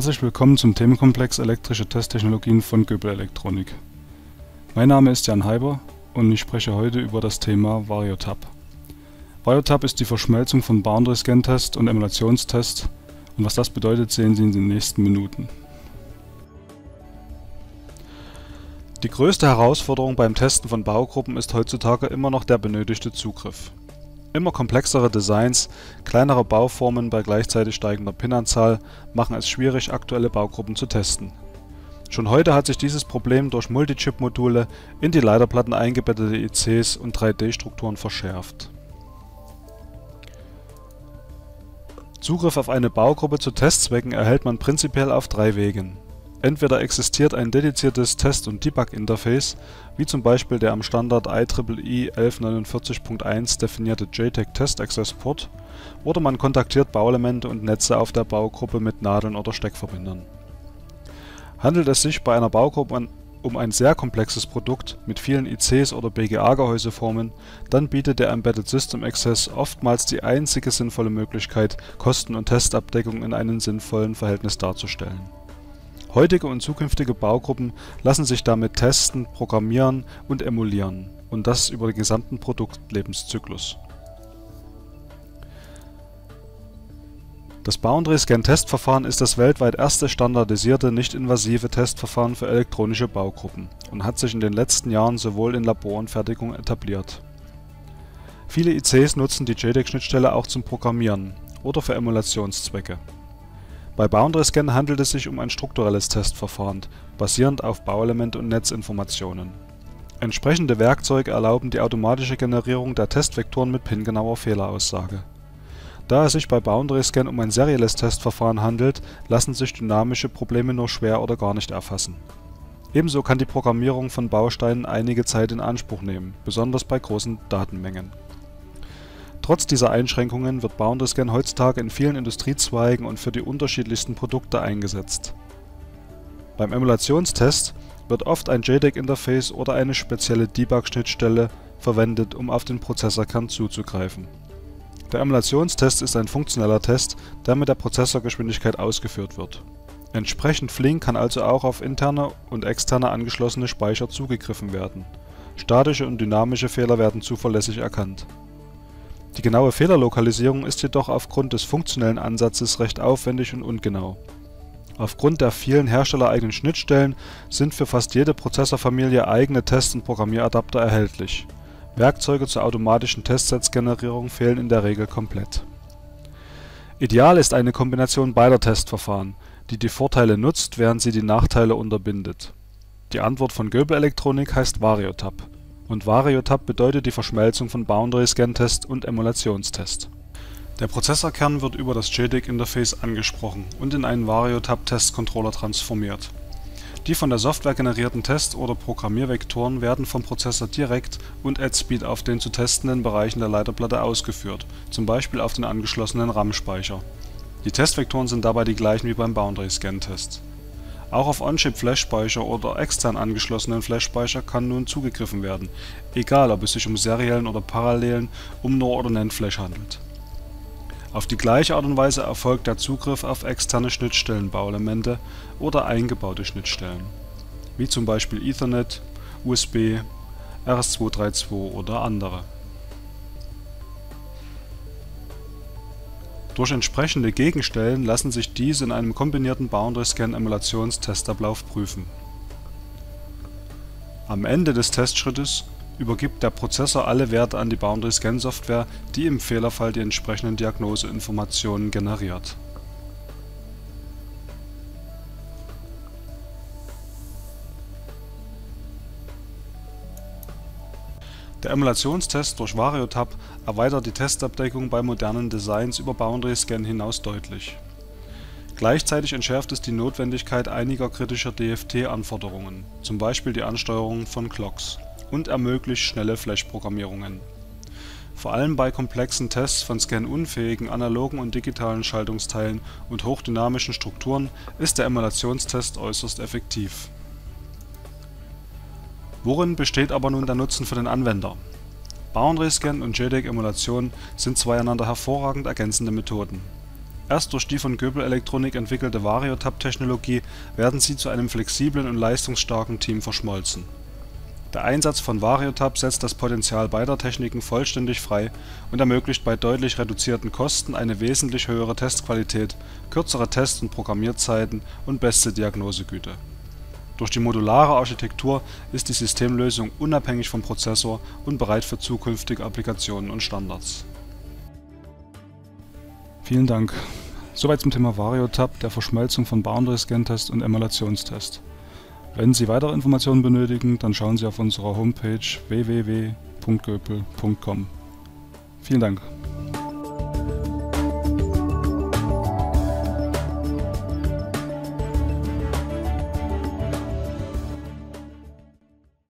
Herzlich willkommen zum Themenkomplex Elektrische Testtechnologien von Göbel Elektronik. Mein Name ist Jan Heiber und ich spreche heute über das Thema VarioTab. VarioTab ist die Verschmelzung von Boundary Scan Test und Emulationstest und was das bedeutet, sehen Sie in den nächsten Minuten. Die größte Herausforderung beim Testen von Baugruppen ist heutzutage immer noch der benötigte Zugriff. Immer komplexere Designs, kleinere Bauformen bei gleichzeitig steigender Pinanzahl machen es schwierig, aktuelle Baugruppen zu testen. Schon heute hat sich dieses Problem durch Multichip-Module in die Leiterplatten eingebettete ICs und 3D-Strukturen verschärft. Zugriff auf eine Baugruppe zu Testzwecken erhält man prinzipiell auf drei Wegen Entweder existiert ein dediziertes Test und Debug-Interface, wie zum Beispiel der am Standard IEEE 1149.1 definierte JTAG Test Access Port, oder man kontaktiert Bauelemente und Netze auf der Baugruppe mit Nadeln oder Steckverbindern. Handelt es sich bei einer Baugruppe um ein sehr komplexes Produkt mit vielen ICs oder BGA-Gehäuseformen, dann bietet der Embedded System Access oftmals die einzige sinnvolle Möglichkeit, Kosten und Testabdeckung in einem sinnvollen Verhältnis darzustellen Heutige und zukünftige Baugruppen lassen sich damit testen, programmieren und emulieren, und das über den gesamten Produktlebenszyklus. Das Boundary-Scan-Testverfahren ist das weltweit erste standardisierte nicht-invasive Testverfahren für elektronische Baugruppen und hat sich in den letzten Jahren sowohl in Labor und Fertigung etabliert. Viele ICs nutzen die JEDEC-Schnittstelle auch zum Programmieren oder für Emulationszwecke bei Boundary Scan handelt es sich um ein strukturelles Testverfahren, basierend auf Bauelement und Netzinformationen. Entsprechende Werkzeuge erlauben die automatische Generierung der Testvektoren mit pingenauer Fehleraussage. Da es sich bei Boundary Scan um ein serielles Testverfahren handelt, lassen sich dynamische Probleme nur schwer oder gar nicht erfassen. Ebenso kann die Programmierung von Bausteinen einige Zeit in Anspruch nehmen, besonders bei großen Datenmengen Trotz dieser Einschränkungen wird Boundary-Scan heutzutage in vielen Industriezweigen und für die unterschiedlichsten Produkte eingesetzt. Beim Emulationstest wird oft ein JEDEC-Interface oder eine spezielle Debug-Schnittstelle verwendet, um auf den Prozessorkern zuzugreifen. Der Emulationstest ist ein funktioneller Test, der mit der Prozessorgeschwindigkeit ausgeführt wird. Entsprechend flink kann also auch auf interne und externe angeschlossene Speicher zugegriffen werden. Statische und dynamische Fehler werden zuverlässig erkannt die genaue Fehlerlokalisierung ist jedoch aufgrund des funktionellen Ansatzes recht aufwendig und ungenau. Aufgrund der vielen herstellereigenen Schnittstellen sind für fast jede Prozessorfamilie eigene Test und Programmieradapter erhältlich. Werkzeuge zur automatischen Testsatzgenerierung fehlen in der Regel komplett. Ideal ist eine Kombination beider Testverfahren, die die Vorteile nutzt, während sie die Nachteile unterbindet. Die Antwort von Göbel Elektronik heißt VarioTab und VarioTab bedeutet die Verschmelzung von Boundary-Scan-Test und Emulationstest. Der Prozessorkern wird über das JEDEC-Interface angesprochen und in einen VarioTab-Test-Controller transformiert. Die von der Software generierten Test oder Programmiervektoren werden vom Prozessor direkt und at speed auf den zu testenden Bereichen der Leiterplatte ausgeführt, zum Beispiel auf den angeschlossenen RAM-Speicher. Die Testvektoren sind dabei die gleichen wie beim Boundary-Scan-Test auch auf On-Chip-Flash-Speicher oder extern angeschlossenen Flash-Speicher kann nun zugegriffen werden, egal ob es sich um seriellen oder parallelen Um-NOR oder NAND-Flash handelt. Auf die gleiche Art und Weise erfolgt der Zugriff auf externe Schnittstellenbauelemente oder eingebaute Schnittstellen, wie zum Beispiel Ethernet, USB, RS-232 oder andere Durch entsprechende Gegenstellen lassen sich diese in einem kombinierten Boundary-Scan-Emulations-Testablauf prüfen. Am Ende des Testschrittes übergibt der Prozessor alle Werte an die Boundary-Scan-Software, die im Fehlerfall die entsprechenden Diagnoseinformationen generiert Der Emulationstest durch VarioTab erweitert die Testabdeckung bei modernen Designs über Boundary Scan hinaus deutlich. Gleichzeitig entschärft es die Notwendigkeit einiger kritischer DFT-Anforderungen zum Beispiel die Ansteuerung von Clocks) und ermöglicht schnelle Flash-Programmierungen. Vor allem bei komplexen Tests von scanunfähigen analogen und digitalen Schaltungsteilen und hochdynamischen Strukturen ist der Emulationstest äußerst effektiv Worin besteht aber nun der Nutzen für den Anwender? Boundary Scan und JEDEC-Emulation sind zwei hervorragend ergänzende Methoden. Erst durch die von Göbel Elektronik entwickelte Variotab-Technologie werden sie zu einem flexiblen und leistungsstarken Team verschmolzen. Der Einsatz von Variotab setzt das Potential beider Techniken vollständig frei und ermöglicht bei deutlich reduzierten Kosten eine wesentlich höhere Testqualität, kürzere Test - und Programmierzeiten und beste Diagnosegüte. Durch die modulare Architektur ist die Systemlösung unabhängig vom Prozessor und bereit für zukünftige Applikationen und Standards. Vielen Dank. Soweit zum Thema Variotab, der Verschmelzung von Boundary Scan Test und Emulationstest. Wenn Sie weitere Informationen benötigen, dann schauen Sie auf unserer Homepage www.göpel.com. Vielen Dank.